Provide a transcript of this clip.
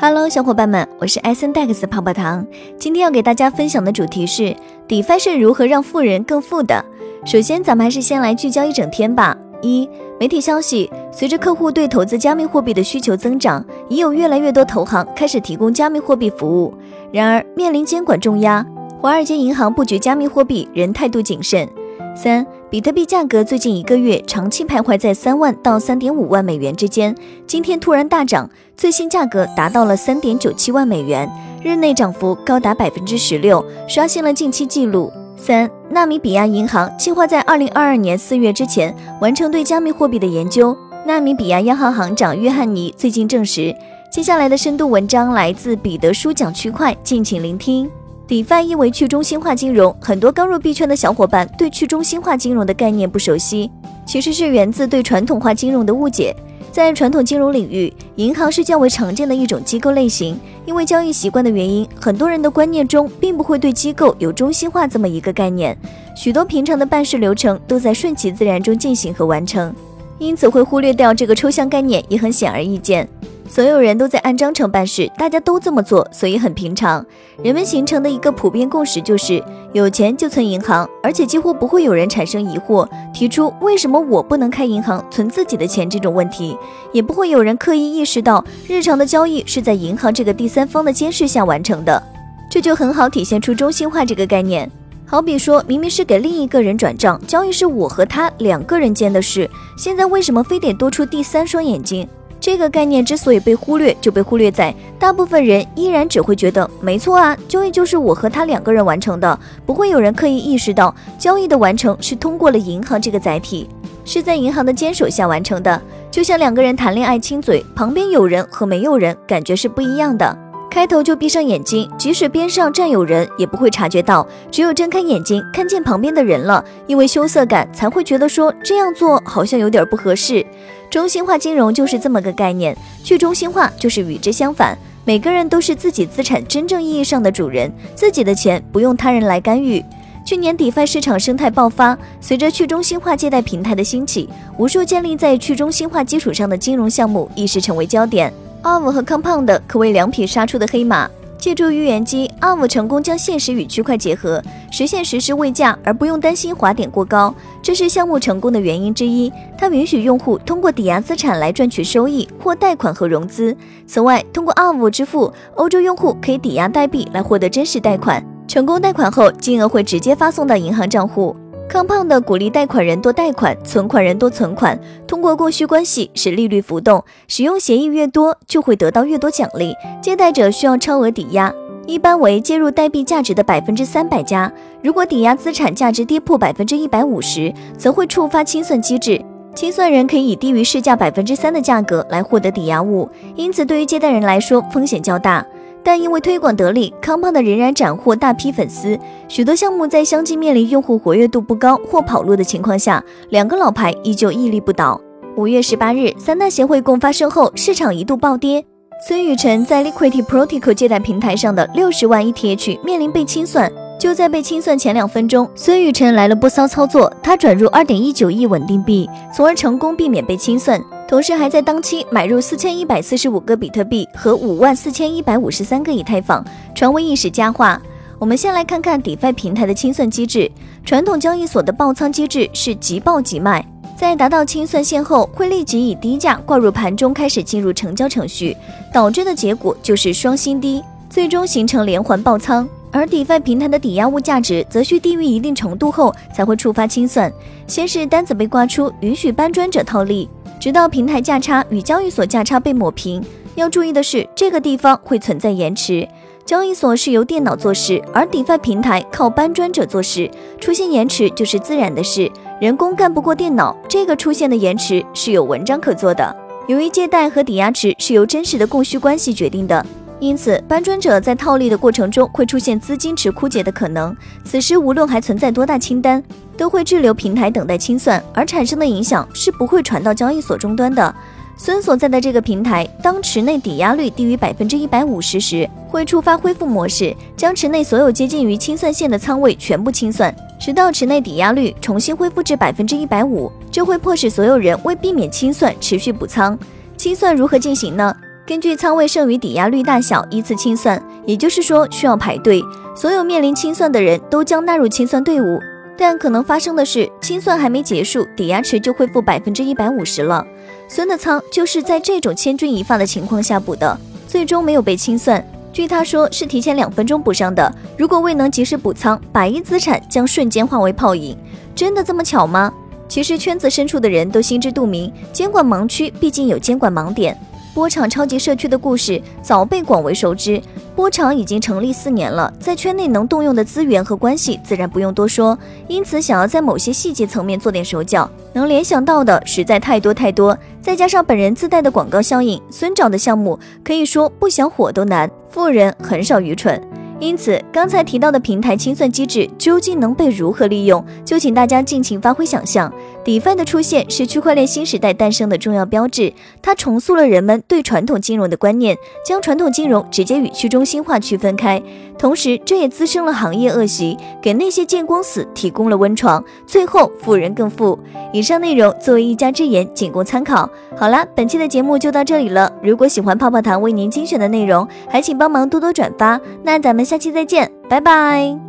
Hello，小伙伴们，我是艾森 Dex 泡泡糖。今天要给大家分享的主题是 DeFi 是如何让富人更富的。首先，咱们还是先来聚焦一整天吧。一、媒体消息，随着客户对投资加密货币的需求增长，已有越来越多投行开始提供加密货币服务。然而，面临监管重压，华尔街银行布局加密货币仍态度谨慎。三。比特币价格最近一个月长期徘徊在三万到三点五万美元之间，今天突然大涨，最新价格达到了三点九七万美元，日内涨幅高达百分之十六，刷新了近期纪录。三，纳米比亚银行计划在二零二二年四月之前完成对加密货币的研究。纳米比亚央行行长约翰尼最近证实。接下来的深度文章来自彼得书讲区块，敬请聆听。DeFi 意为去中心化金融，很多刚入币圈的小伙伴对去中心化金融的概念不熟悉，其实是源自对传统化金融的误解。在传统金融领域，银行是较为常见的一种机构类型，因为交易习惯的原因，很多人的观念中并不会对机构有中心化这么一个概念，许多平常的办事流程都在顺其自然中进行和完成，因此会忽略掉这个抽象概念，也很显而易见。所有人都在按章程办事，大家都这么做，所以很平常。人们形成的一个普遍共识就是，有钱就存银行，而且几乎不会有人产生疑惑，提出为什么我不能开银行存自己的钱这种问题，也不会有人刻意意识到日常的交易是在银行这个第三方的监视下完成的。这就很好体现出中心化这个概念。好比说，明明是给另一个人转账，交易是我和他两个人间的事，现在为什么非得多出第三双眼睛？这个概念之所以被忽略，就被忽略在大部分人依然只会觉得没错啊，交易就是我和他两个人完成的，不会有人刻意意识到交易的完成是通过了银行这个载体，是在银行的坚守下完成的。就像两个人谈恋爱亲嘴，旁边有人和没有人感觉是不一样的。开头就闭上眼睛，即使边上站有人，也不会察觉到。只有睁开眼睛看见旁边的人了，因为羞涩感才会觉得说这样做好像有点不合适。中心化金融就是这么个概念，去中心化就是与之相反。每个人都是自己资产真正意义上的主人，自己的钱不用他人来干预。去年 DeFi 市场生态爆发，随着去中心化借贷平台的兴起，无数建立在去中心化基础上的金融项目一时成为焦点。Arm 和 Compound 可谓两匹杀出的黑马。借助预言机，Arm 成功将现实与区块结合，实现实时未价而不用担心滑点过高，这是项目成功的原因之一。它允许用户通过抵押资产来赚取收益或贷款和融资。此外，通过 Arm 支付，欧洲用户可以抵押代币来获得真实贷款，成功贷款后，金额会直接发送到银行账户。Compound 鼓励贷款人多贷款，存款人多存款，通过供需关系使利率浮动。使用协议越多，就会得到越多奖励。借贷者需要超额抵押，一般为介入代币价值的百分之三百加。如果抵押资产价值跌破百分之一百五十，则会触发清算机制。清算人可以以低于市价百分之三的价格来获得抵押物，因此对于借贷人来说风险较大。但因为推广得力康胖的仍然斩获大批粉丝。许多项目在相继面临用户活跃度不高或跑路的情况下，两个老牌依旧屹立不倒。五月十八日，三大协会共发声后，市场一度暴跌。孙宇晨在 Liquidity Protocol 借贷平台上的六十万 ETH 面临被清算。就在被清算前两分钟，孙宇晨来了波骚操作，他转入二点一九亿稳定币，从而成功避免被清算。同时还在当期买入四千一百四十五个比特币和五万四千一百五十三个以太坊，传为一时佳话。我们先来看看 DeFi 平台的清算机制。传统交易所的爆仓机制是即爆即卖，在达到清算线后，会立即以低价挂入盘中，开始进入成交程序，导致的结果就是双新低，最终形成连环爆仓。而 DeFi 平台的抵押物价值则需低于一定程度后才会触发清算，先是单子被挂出，允许搬砖者套利。直到平台价差与交易所价差被抹平，要注意的是，这个地方会存在延迟。交易所是由电脑做事，而 DeFi 平台靠搬砖者做事，出现延迟就是自然的事。人工干不过电脑，这个出现的延迟是有文章可做的。由于借贷和抵押池是由真实的供需关系决定的，因此搬砖者在套利的过程中会出现资金池枯竭的可能。此时无论还存在多大清单。都会滞留平台等待清算，而产生的影响是不会传到交易所终端的。孙所在的这个平台，当池内抵押率低于百分之一百五十时，会触发恢复模式，将池内所有接近于清算线的仓位全部清算，直到池内抵押率重新恢复至百分之一百五，这会迫使所有人为避免清算持续补仓。清算如何进行呢？根据仓位剩余抵押率大小依次清算，也就是说需要排队。所有面临清算的人都将纳入清算队伍。但可能发生的是，清算还没结束，抵押池就恢复百分之一百五十了。孙的仓就是在这种千钧一发的情况下补的，最终没有被清算。据他说，是提前两分钟补上的。如果未能及时补仓，百亿资产将瞬间化为泡影。真的这么巧吗？其实圈子深处的人都心知肚明，监管盲区毕竟有监管盲点。波场超级社区的故事早被广为熟知。波场已经成立四年了，在圈内能动用的资源和关系自然不用多说，因此想要在某些细节层面做点手脚，能联想到的实在太多太多。再加上本人自带的广告效应，孙找的项目可以说不想火都难。富人很少愚蠢。因此，刚才提到的平台清算机制究竟能被如何利用，就请大家尽情发挥想象。DeFi 的出现是区块链新时代诞生的重要标志，它重塑了人们对传统金融的观念，将传统金融直接与去中心化区分开。同时，这也滋生了行业恶习，给那些见光死提供了温床，最后富人更富。以上内容作为一家之言，仅供参考。好啦，本期的节目就到这里了。如果喜欢泡泡糖为您精选的内容，还请帮忙多多转发。那咱们。下期再见，拜拜。